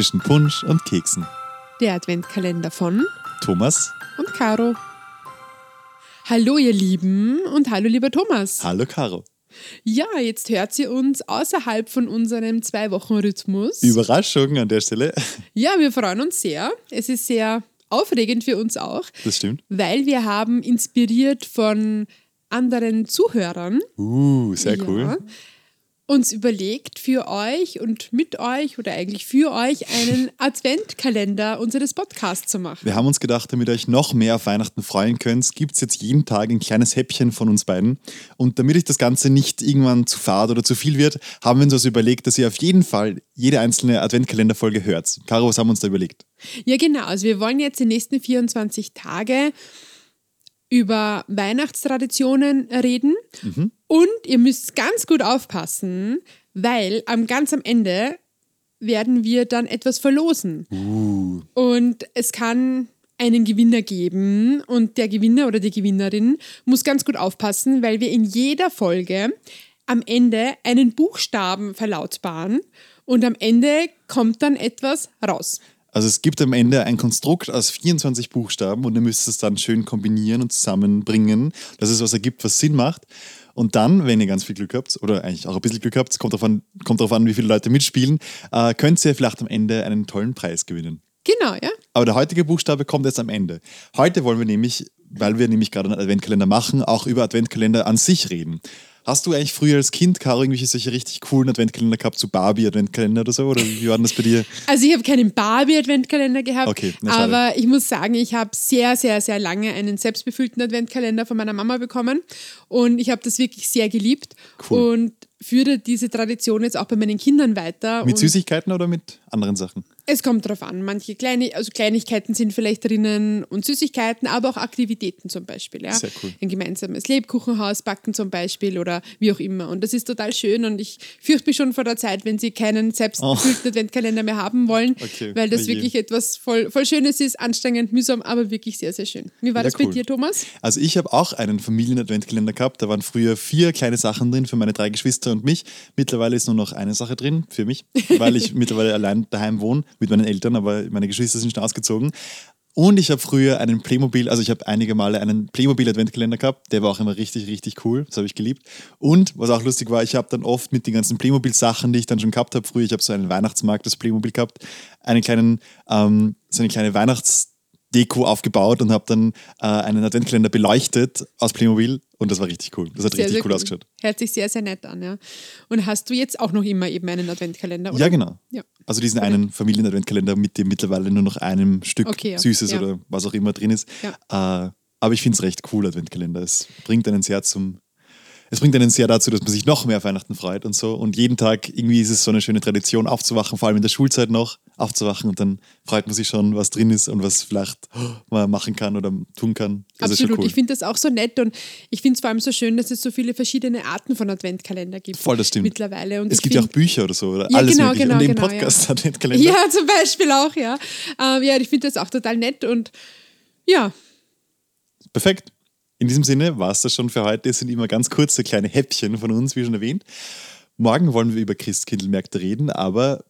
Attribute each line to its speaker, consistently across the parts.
Speaker 1: zwischen Punsch und Keksen.
Speaker 2: Der Adventkalender von
Speaker 1: Thomas.
Speaker 2: und Caro. Hallo ihr Lieben und hallo lieber Thomas.
Speaker 1: Hallo Caro.
Speaker 2: Ja, jetzt hört sie uns außerhalb von unserem Zwei-Wochen-Rhythmus.
Speaker 1: Überraschung an der Stelle.
Speaker 2: Ja, wir freuen uns sehr. Es ist sehr aufregend für uns auch,
Speaker 1: Das stimmt.
Speaker 2: weil wir haben inspiriert von anderen Zuhörern
Speaker 1: Uh, sehr
Speaker 2: ja,
Speaker 1: cool.
Speaker 2: Uns überlegt, für euch und mit euch oder eigentlich für euch einen Adventkalender unseres Podcasts zu machen.
Speaker 1: Wir haben uns gedacht, damit ihr euch noch mehr auf Weihnachten freuen könnt, gibt es jetzt jeden Tag ein kleines Häppchen von uns beiden. Und damit euch das Ganze nicht irgendwann zu fad oder zu viel wird, haben wir uns also überlegt, dass ihr auf jeden Fall jede einzelne Adventkalenderfolge hört. Caro, was haben wir uns da überlegt?
Speaker 2: Ja, genau. Also wir wollen jetzt die nächsten 24 Tage über Weihnachtstraditionen reden. Und ihr müsst ganz gut aufpassen, weil am ganz am Ende werden wir dann etwas verlosen. Und es kann einen Gewinner geben und der Gewinner oder die Gewinnerin muss ganz gut aufpassen, weil wir in jeder Folge am Ende einen Buchstaben verlautbaren und am Ende kommt dann etwas raus.
Speaker 1: Also es gibt am Ende ein Konstrukt aus 24 Buchstaben und ihr müsst es dann schön kombinieren und zusammenbringen, dass es was ergibt, was Sinn macht. Und dann, wenn ihr ganz viel Glück habt, oder eigentlich auch ein bisschen Glück habt, kommt darauf an, kommt darauf an wie viele Leute mitspielen, äh, könnt ihr vielleicht am Ende einen tollen Preis gewinnen.
Speaker 2: Genau, ja.
Speaker 1: Aber der heutige Buchstabe kommt erst am Ende. Heute wollen wir nämlich, weil wir nämlich gerade einen Adventkalender machen, auch über Adventkalender an sich reden. Hast du eigentlich früher als Kind, Caro, irgendwelche solche richtig coolen Adventkalender gehabt, so Barbie-Adventkalender oder so? Oder wie war denn das bei dir?
Speaker 2: Also ich habe keinen Barbie-Adventkalender gehabt,
Speaker 1: Okay, na,
Speaker 2: aber ich muss sagen, ich habe sehr, sehr, sehr lange einen selbstbefüllten Adventkalender von meiner Mama bekommen und ich habe das wirklich sehr geliebt
Speaker 1: Cool.
Speaker 2: und führe diese Tradition jetzt auch bei meinen Kindern weiter.
Speaker 1: Mit Süßigkeiten oder mit anderen Sachen?
Speaker 2: Es kommt drauf an. Manche kleine, also Kleinigkeiten sind vielleicht drinnen und Süßigkeiten, aber auch Aktivitäten zum Beispiel. Ja?
Speaker 1: Sehr cool.
Speaker 2: Ein gemeinsames Lebkuchenhaus backen zum Beispiel oder wie auch immer. Und das ist total schön und ich fürchte mich schon vor der Zeit, wenn sie keinen selbstbefüllten Adventkalender mehr haben wollen,
Speaker 1: Oh. Okay,
Speaker 2: weil das
Speaker 1: oje.
Speaker 2: wirklich etwas voll, voll Schönes ist, anstrengend, mühsam, aber wirklich sehr, sehr schön. Wie war
Speaker 1: Ja,
Speaker 2: das bei
Speaker 1: cool.
Speaker 2: dir, Thomas?
Speaker 1: Also ich habe auch einen Familien-Adventkalender gehabt. Da waren früher vier kleine Sachen drin für meine drei Geschwister und mich. Mittlerweile ist nur noch eine Sache drin für mich, weil ich mittlerweile allein daheim wohne mit meinen Eltern, aber meine Geschwister sind schon ausgezogen. Und ich habe früher einen Playmobil, also ich habe einige Male einen Playmobil-Adventkalender gehabt, der war auch immer richtig, richtig cool. Das habe ich geliebt. Und was auch lustig war, ich habe dann oft mit den ganzen Playmobil-Sachen, die ich dann schon gehabt habe, früher, ich habe so einen Weihnachtsmarkt, das Playmobil gehabt, einen kleinen, ähm, so eine kleine Weihnachtsdeko aufgebaut und habe dann äh, einen Adventkalender beleuchtet aus Playmobil und das war richtig cool. Das hat
Speaker 2: Sehr,
Speaker 1: richtig
Speaker 2: sehr
Speaker 1: cool, ausgeschaut.
Speaker 2: Hört sich sehr, sehr nett an, ja. Und hast du jetzt auch noch immer eben einen Adventkalender, oder?
Speaker 1: Ja, genau.
Speaker 2: Ja.
Speaker 1: Also diesen einen Familien-Adventkalender mit dem mittlerweile nur noch einem Stück
Speaker 2: Okay, ja.
Speaker 1: Süßes
Speaker 2: Ja.
Speaker 1: oder was auch immer drin ist. Äh, aber ich finde es recht cool, Adventkalender. Es bringt einen sehr zum. Es bringt einen sehr dazu, dass man sich noch mehr auf Weihnachten freut und so. Und jeden Tag irgendwie ist es so eine schöne Tradition, aufzuwachen, vor allem in der Schulzeit noch, aufzuwachen und dann freut man sich schon, was drin ist und was vielleicht man machen kann oder tun kann. Das
Speaker 2: Absolut,
Speaker 1: cool.
Speaker 2: ich finde das auch so nett und ich finde es vor allem so schön, dass es so viele verschiedene Arten von Adventkalender gibt.
Speaker 1: Voll, das stimmt.
Speaker 2: Mittlerweile. Und
Speaker 1: es gibt ja auch Bücher oder so, oder
Speaker 2: Ja,
Speaker 1: alles
Speaker 2: genau,
Speaker 1: mögliche.
Speaker 2: genau,
Speaker 1: und eben
Speaker 2: genau,
Speaker 1: Podcast
Speaker 2: ja.
Speaker 1: Adventkalender.
Speaker 2: Ja, zum Beispiel auch, ja. Ähm, ja, ich finde das auch total nett und ja,
Speaker 1: Perfekt. In diesem Sinne war es das schon für heute. Es sind immer ganz kurze kleine Häppchen von uns, wie schon erwähnt. Morgen wollen wir über Christkindlmärkte reden, aber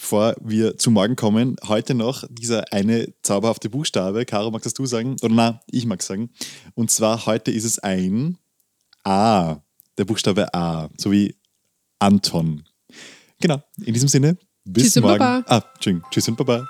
Speaker 1: bevor wir zu morgen kommen, heute noch dieser eine zauberhafte Buchstabe. Caro, magst das du sagen? Oder na, ich mag sagen. Und zwar heute ist es ein A. Der Buchstabe A, so wie Anton. Genau. In diesem Sinne, bis
Speaker 2: Tschüss und
Speaker 1: morgen.
Speaker 2: Baba.
Speaker 1: Ah. Tschüss und Baba.